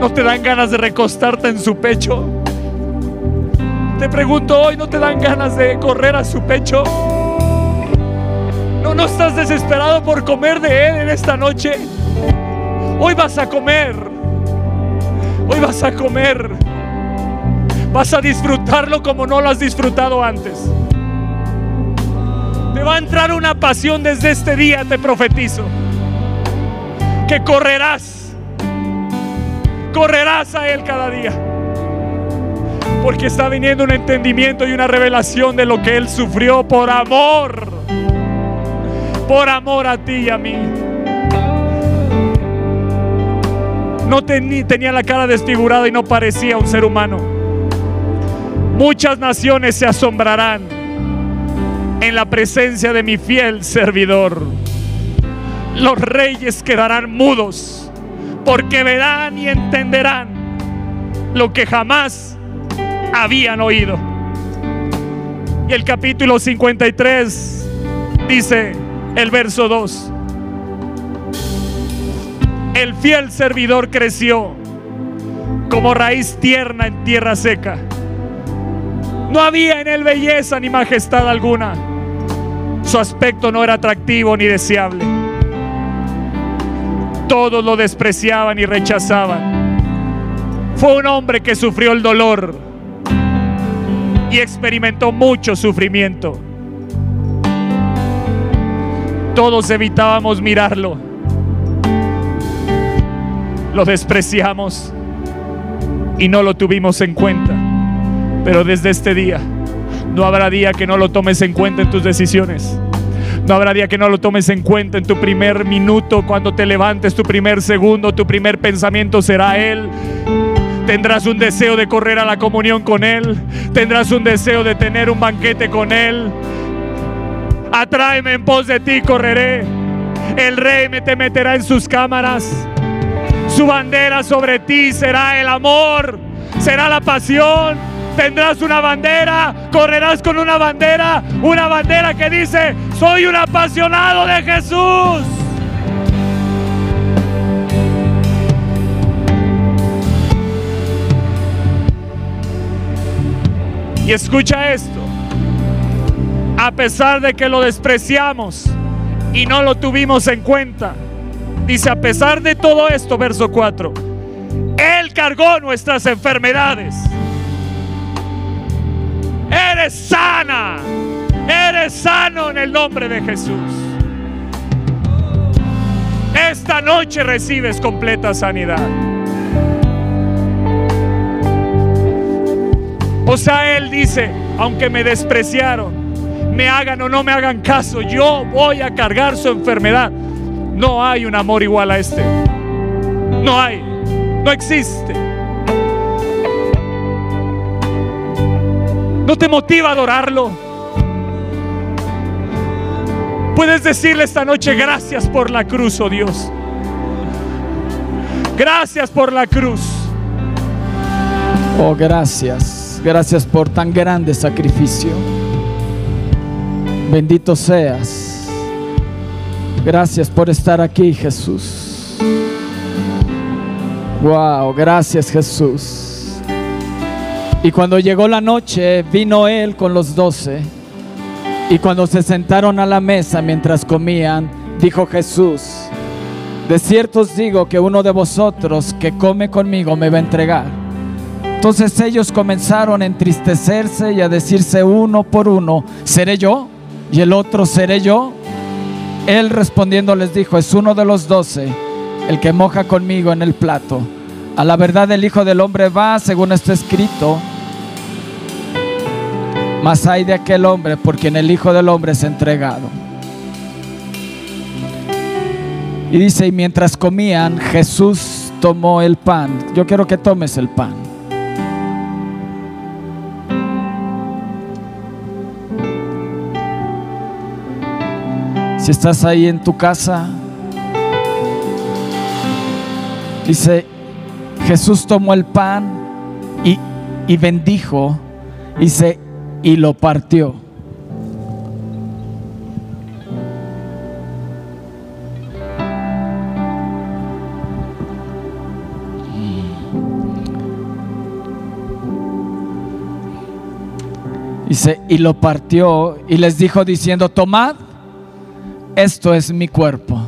¿No te dan ganas de recostarte en su pecho? Te pregunto hoy, ¿no te dan ganas de correr a su pecho? ¿No, no estás desesperado por comer de Él en esta noche? Hoy vas a comer Hoy vas a comer. Vas a disfrutarlo como no lo has disfrutado antes. Te va a entrar una pasión desde este día, te profetizo. Que correrás. Correrás a Él cada día. Porque está viniendo un entendimiento y una revelación de lo que Él sufrió por amor. Por amor a ti y a mí. No tenía la cara desfigurada y no parecía un ser humano. Muchas naciones se asombrarán en la presencia de mi fiel servidor. Los reyes quedarán mudos porque verán y entenderán lo que jamás habían oído. Y el capítulo 53 dice el verso 2. El fiel servidor creció como raíz tierna en tierra seca. No había en él belleza ni majestad alguna. Su aspecto no era atractivo ni deseable. Todos lo despreciaban y rechazaban. Fue un hombre que sufrió el dolor y experimentó mucho sufrimiento. Todos evitábamos mirarlo. Lo despreciamos y no lo tuvimos en cuenta. Pero desde este día, no habrá día que no lo tomes en cuenta en tus decisiones. No habrá día que no lo tomes en cuenta en tu primer minuto, cuando te levantes, tu primer segundo, tu primer pensamiento será Él. Tendrás un deseo de correr a la comunión con Él. Tendrás un deseo de tener un banquete con Él. Atráeme en pos de ti, correré. El rey me te meterá en sus cámaras. Su bandera sobre ti será el amor, será la pasión. Tendrás una bandera, correrás con una bandera, una bandera que dice, soy un apasionado de Jesús. Y escucha esto a pesar de que lo despreciamos y no lo tuvimos en cuenta. Dice, a pesar de todo esto, verso 4, Él cargó nuestras enfermedades. Eres sana, eres sano en el nombre de Jesús. Esta noche recibes completa sanidad. O sea, Él dice, aunque me despreciaron, me hagan o no me hagan caso, yo voy a cargar su enfermedad. No hay un amor igual a este. No hay. No existe. ¿No te motiva a adorarlo? Puedes decirle esta noche gracias por la cruz, oh Dios. Gracias por la cruz. Oh, gracias. Gracias por tan grande sacrificio. Bendito seas. Gracias por estar aquí, Jesús. Wow, gracias Jesús. Y cuando llegó la noche, vino él con los doce. Y cuando se sentaron a la mesa mientras comían, dijo Jesús, de cierto os digo que uno de vosotros que come conmigo me va a entregar. Entonces ellos comenzaron a entristecerse y a decirse uno por uno, ¿seré yo? y el otro seré yo. Él respondiendo les dijo, es uno de los doce, el que moja conmigo en el plato. A la verdad el Hijo del Hombre va, según está escrito, mas hay de aquel hombre por quien el Hijo del Hombre es entregado. Y dice, y mientras comían, Jesús tomó el pan. Yo quiero que tomes el pan. Si estás ahí en tu casa, dice, Jesús tomó el pan y, y bendijo, dice, y lo partió. Dice, y lo partió y les dijo diciendo, tomad esto es mi cuerpo.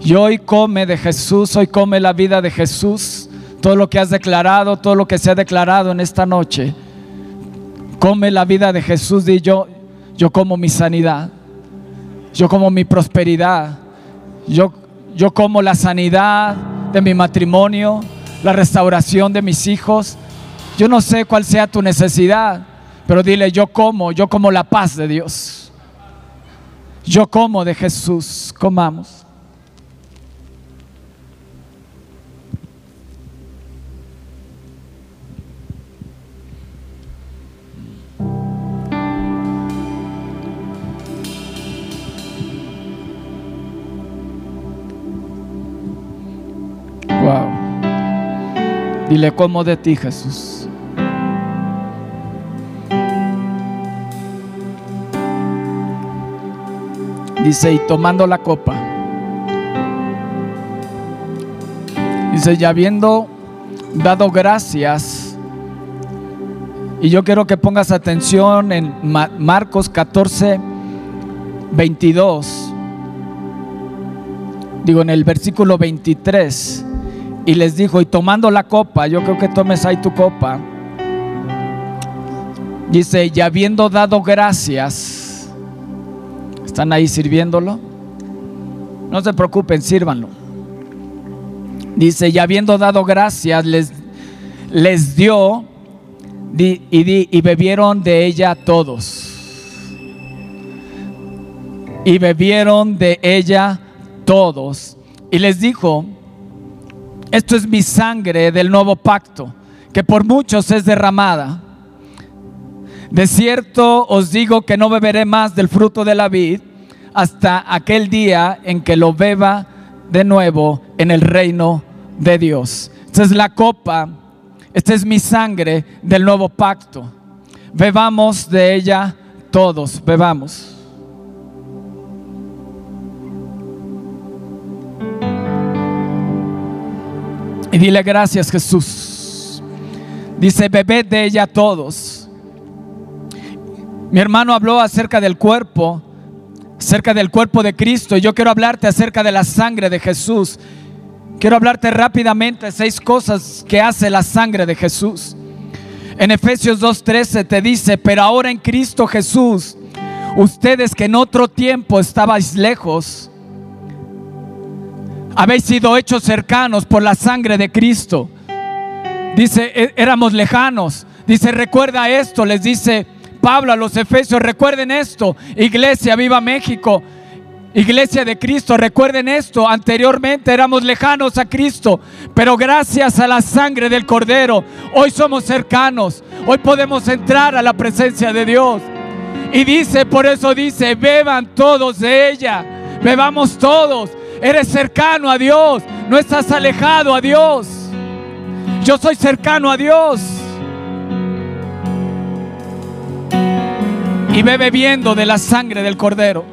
Y hoy come de Jesús, hoy come la vida de Jesús, todo lo que has declarado, todo lo que se ha declarado en esta noche. Come la vida de Jesús y yo, yo como mi sanidad, yo como mi prosperidad, yo, yo como la sanidad de mi matrimonio, la restauración de mis hijos. Yo no sé cuál sea tu necesidad, pero dile, yo como, yo como la paz de Dios. Yo como de Jesús, comamos. Wow. Dile como de ti, Jesús. Dice, y tomando la copa. Dice, ya habiendo dado gracias. Y yo quiero que pongas atención en Ma- Marcos 14, 22. Digo, en el versículo 23. Y les dijo, y tomando la copa, yo creo que tomes ahí tu copa. Dice, y habiendo dado gracias, ¿están ahí sirviéndolo? No se preocupen, sírvanlo. Dice, y habiendo dado gracias, les, dio di- y, di- y bebieron de ella todos. Y bebieron de ella todos. Y les dijo, esto es mi sangre del nuevo pacto, que por muchos es derramada. De cierto os digo que no beberé más del fruto de la vid hasta aquel día en que lo beba de nuevo en el reino de Dios. Esta es la copa, esta es mi sangre del nuevo pacto. Bebamos de ella todos, bebamos. Y dile gracias Jesús. Dice, bebed de ella todos. Mi hermano habló acerca del cuerpo, acerca del cuerpo de Cristo. Y yo quiero hablarte acerca de la sangre de Jesús. Quiero hablarte rápidamente seis cosas que hace la sangre de Jesús. En Efesios 2.13 te dice, pero ahora en Cristo Jesús, ustedes que en otro tiempo estabais lejos, habéis sido hechos cercanos por la sangre de Cristo. Dice, "É- éramos lejanos. Dice, recuerda esto, les dice Pablo a los Efesios, recuerden esto, Iglesia, viva México. Iglesia de Cristo, recuerden esto, anteriormente éramos lejanos a Cristo, pero gracias a la sangre del Cordero, hoy somos cercanos, hoy podemos entrar a la presencia de Dios. Y dice, por eso dice, beban todos de ella, bebamos todos. Eres cercano a Dios, no estás alejado a Dios. Yo soy cercano a Dios. Y ve bebiendo de la sangre del Cordero.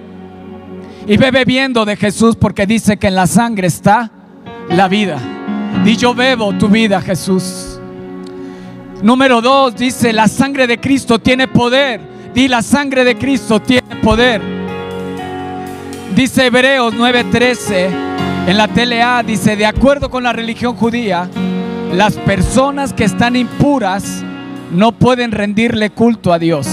Y ve bebiendo de Jesús porque dice que en la sangre está la vida. Y yo bebo tu vida, Jesús. Número dos, dice, la sangre de Cristo tiene poder. Di, la sangre de Cristo tiene poder. Dice Hebreos 9:13 en la TLA, dice, de acuerdo con la religión judía, las personas que están impuras no pueden rendirle culto a Dios,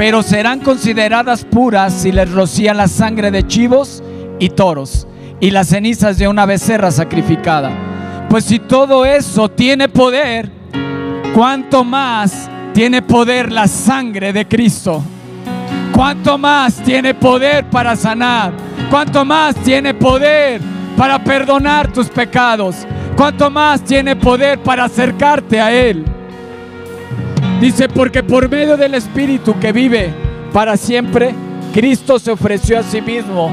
pero serán consideradas puras si les rocían la sangre de chivos y toros y las cenizas de una becerra sacrificada. Pues si todo eso tiene poder, ¿cuánto más tiene poder la sangre de Cristo? ¿Cuánto más tiene poder para sanar? ¿Cuánto más tiene poder para perdonar tus pecados? ¿Cuánto más tiene poder para acercarte a Él? Dice, porque por medio del Espíritu que vive para siempre, Cristo se ofreció a sí mismo,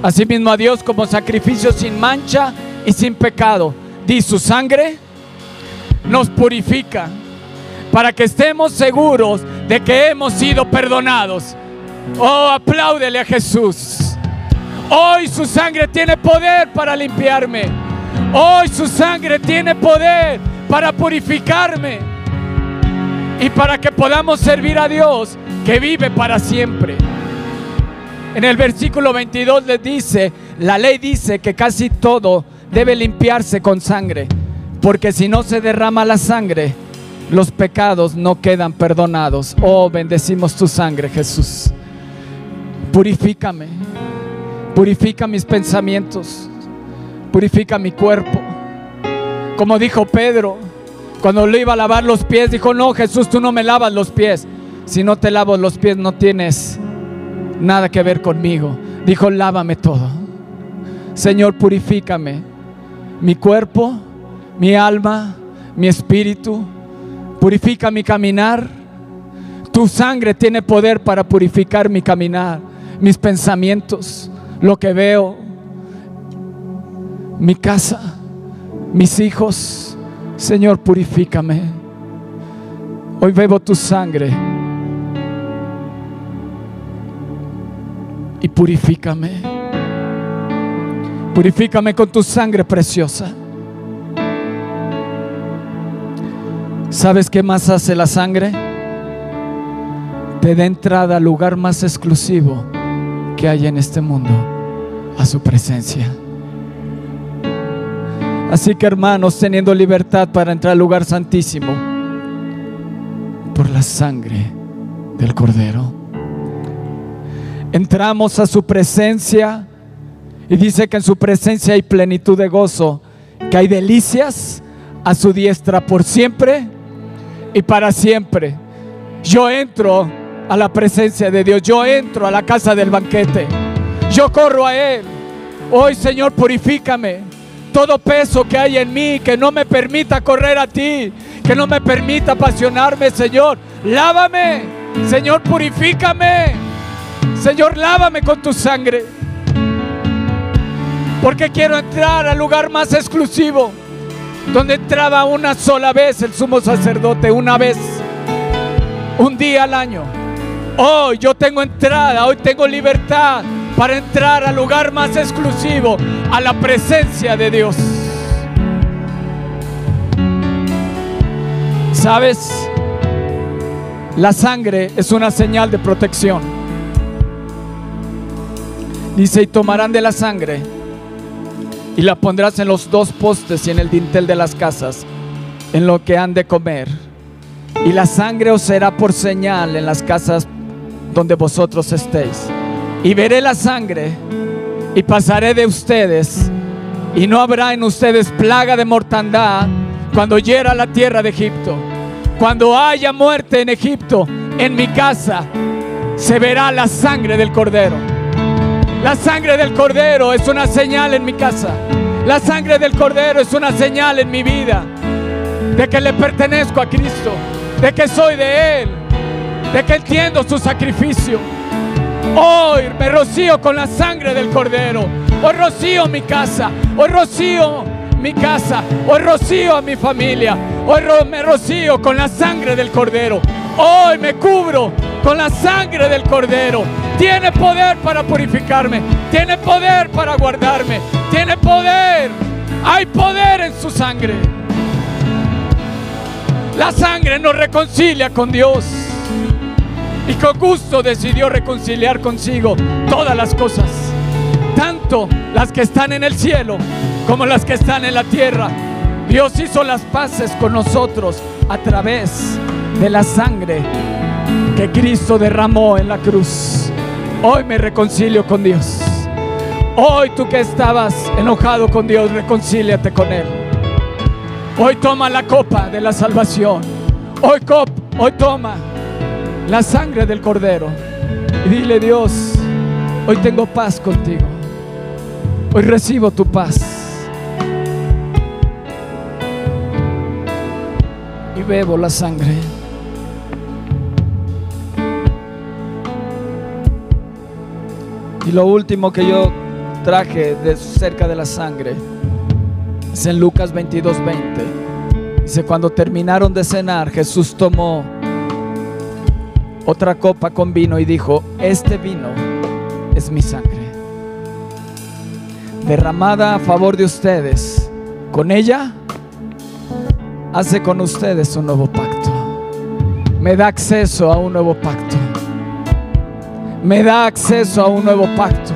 a sí mismo a Dios como sacrificio sin mancha y sin pecado. Di su sangre nos purifica para que estemos seguros de que hemos sido perdonados. Oh, apláudele a Jesús. Hoy su sangre tiene poder para limpiarme. Hoy su sangre tiene poder para purificarme. Y para que podamos servir a Dios que vive para siempre. En el versículo 22 les dice, la ley dice que casi todo debe limpiarse con sangre, porque si no se derrama la sangre, los pecados no quedan perdonados. Oh, bendecimos tu sangre, Jesús. Purifícame, purifica mis pensamientos, purifica mi cuerpo. Como dijo Pedro, cuando le iba a lavar los pies, dijo, no, Jesús, tú no me lavas los pies. Si no te lavo los pies, no tienes nada que ver conmigo. Dijo, lávame todo. Señor, purifícame mi cuerpo, mi alma, mi espíritu. Purifica mi caminar. Tu sangre tiene poder para purificar mi caminar, mis pensamientos, lo que veo, mi casa, mis hijos. Señor, purifícame. Hoy bebo tu sangre y purifícame. Purifícame con tu sangre preciosa. ¿Sabes qué más hace la sangre? Te da entrada al lugar más exclusivo que hay en este mundo, a su presencia. Así que hermanos, teniendo libertad para entrar al lugar santísimo, por la sangre del Cordero, entramos a su presencia y dice que en su presencia hay plenitud de gozo, que hay delicias a su diestra por siempre y para siempre. Yo entro a la presencia de Dios, yo entro a la casa del banquete, yo corro a Él. Hoy Señor, purifícame todo peso que hay en mí que no me permita correr a ti, que no me permita apasionarme, Señor. Lávame, Señor, purifícame. Señor, lávame con tu sangre. Porque quiero entrar al lugar más exclusivo, donde entraba una sola vez el sumo sacerdote, una vez, un día al año. Hoy yo tengo entrada, hoy tengo libertad para entrar al lugar más exclusivo, a la presencia de Dios. ¿Sabes? La sangre es una señal de protección. Dice, y tomarán de la sangre y la pondrás en los dos postes y en el dintel de las casas, en lo que han de comer. Y la sangre os será por señal en las casas donde vosotros estéis y veré la sangre y pasaré de ustedes y no habrá en ustedes plaga de mortandad cuando hiera la tierra de Egipto. Cuando haya muerte en Egipto, en mi casa se verá la sangre del cordero. La sangre del cordero es una señal en mi casa. La sangre del cordero es una señal en mi vida de que le pertenezco a Cristo, de que soy de Él, de que entiendo su sacrificio. Hoy me rocío con la sangre del cordero. Hoy rocío mi casa. Hoy rocío mi casa. Hoy rocío a mi familia. Hoy me rocío con la sangre del cordero. Hoy me cubro con la sangre del cordero. Tiene poder para purificarme. Tiene poder para guardarme. Tiene poder. Hay poder en su sangre. La sangre nos reconcilia con Dios y con gusto decidió reconciliar consigo todas las cosas, tanto las que están en el cielo como las que están en la tierra. Dios hizo las paces con nosotros a través de la sangre que Cristo derramó en la cruz. Hoy me reconcilio con Dios. Hoy tú que estabas enojado con Dios, reconcíliate con Él. Hoy toma la copa de la salvación. Hoy, cop, hoy toma la sangre del cordero. Y dile, Dios, hoy tengo paz contigo. Hoy recibo tu paz. Y bebo la sangre. Y lo último que yo traje de cerca de la sangre es en Lucas 22, 20. Dice, cuando terminaron de cenar, Jesús tomó otra copa con vino y dijo, este vino es mi sangre, derramada a favor de ustedes. Con ella hace con ustedes un nuevo pacto. Me da acceso a un nuevo pacto. Me da acceso a un nuevo pacto.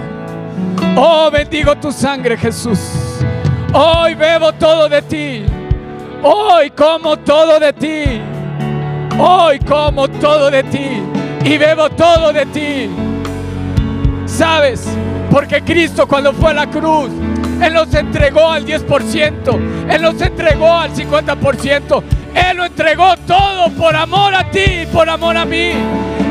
Oh, bendigo tu sangre, Jesús. Hoy bebo todo de ti. Hoy como todo de ti. Hoy como todo de ti. Y bebo todo de ti. ¿Sabes? Porque Cristo cuando fue a la cruz, Él nos entregó al 10%. Él nos entregó al 50%. Él lo entregó todo por amor a ti y por amor a mí.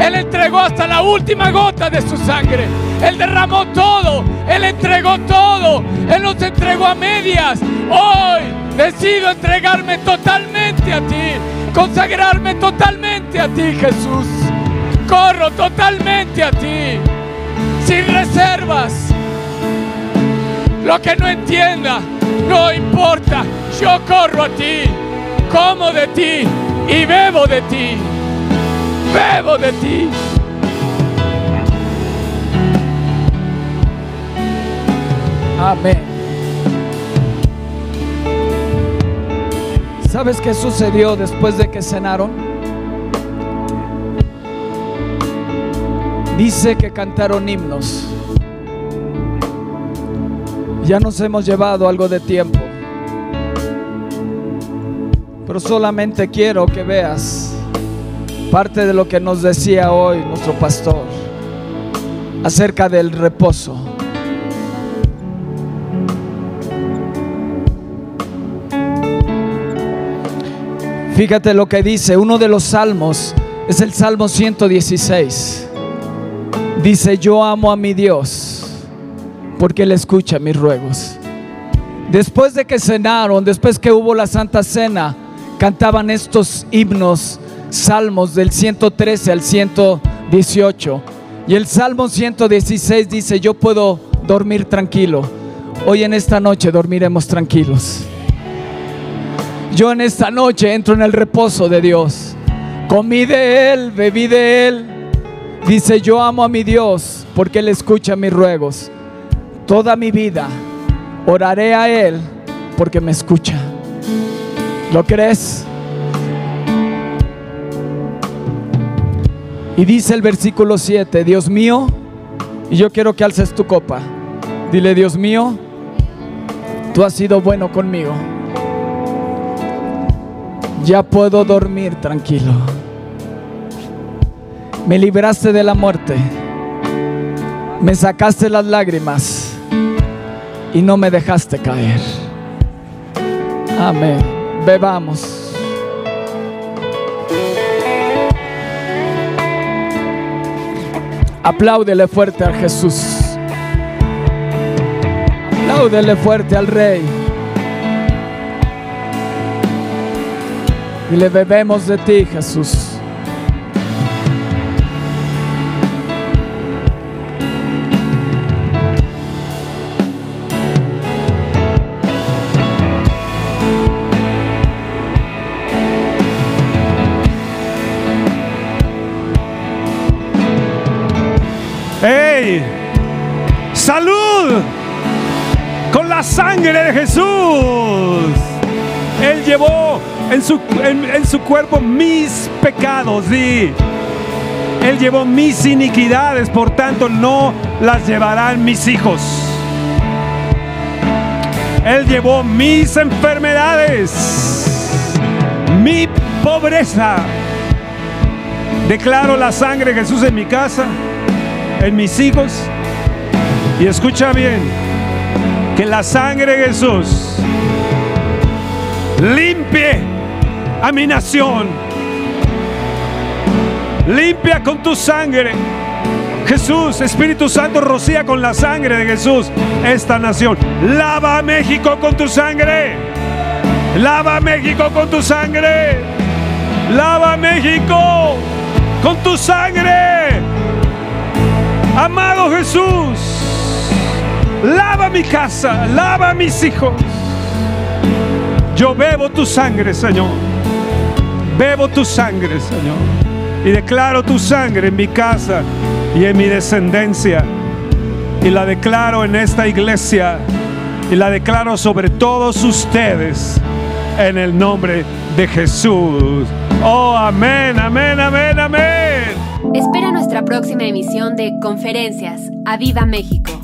Él entregó hasta la última gota de su sangre. Él derramó todo. Él entregó todo. Él nos entregó a medias. Hoy decido entregarme totalmente a ti. Consagrarme totalmente a ti, Jesús. Corro totalmente a ti. Sin reservas. Lo que no entienda, no importa. Yo corro a ti. Como de ti y bebo de ti. Bebo de ti. Amén. ¿Sabes qué sucedió después de que cenaron? Dice que cantaron himnos. Ya nos hemos llevado algo de tiempo. Pero solamente quiero que veas parte de lo que nos decía hoy nuestro pastor acerca del reposo. Fíjate lo que dice, uno de los salmos es el Salmo 116. Dice, yo amo a mi Dios porque Él escucha mis ruegos. Después de que cenaron, después que hubo la Santa Cena, cantaban estos himnos, salmos del 113 al 118. Y el Salmo 116 dice, yo puedo dormir tranquilo. Hoy en esta noche dormiremos tranquilos. Yo en esta noche entro en el reposo de Dios. Comí de Él, bebí de Él. Dice, yo amo a mi Dios porque Él escucha mis ruegos. Toda mi vida oraré a Él porque me escucha. ¿Lo crees? Y dice el versículo 7, Dios mío, y yo quiero que alces tu copa. Dile, Dios mío, tú has sido bueno conmigo. Ya puedo dormir tranquilo. Me libraste de la muerte. Me sacaste las lágrimas y no me dejaste caer. Amén. Bebamos. Apláudele fuerte a Jesús. Apláudele fuerte al Rey. Y le bebemos de ti, Jesús. ¡Ey! ¡Salud! Con la sangre de Jesús. Él llevó en su, en, su cuerpo mis pecados, sí. Él llevó mis iniquidades, por tanto no las llevarán mis hijos. Él llevó mis enfermedades, mi pobreza. Declaro la sangre de Jesús en mi casa, en mis hijos. Y escucha bien, que la sangre de Jesús limpie a mi nación. Limpia con tu sangre. Jesús, Espíritu Santo, rocía con la sangre de Jesús esta nación. Lava a México con tu sangre. Lava a México con tu sangre. Lava a México con tu sangre. Amado Jesús, lava mi casa, lava a mis hijos. Yo bebo tu sangre, Señor. Bebo tu sangre, Señor. Y declaro tu sangre en mi casa y en mi descendencia. Y la declaro en esta iglesia. Y la declaro sobre todos ustedes. En el nombre de Jesús. Oh, amén, amén, amén, amén. Espera nuestra próxima emisión de Conferencias. ¡A Viva México!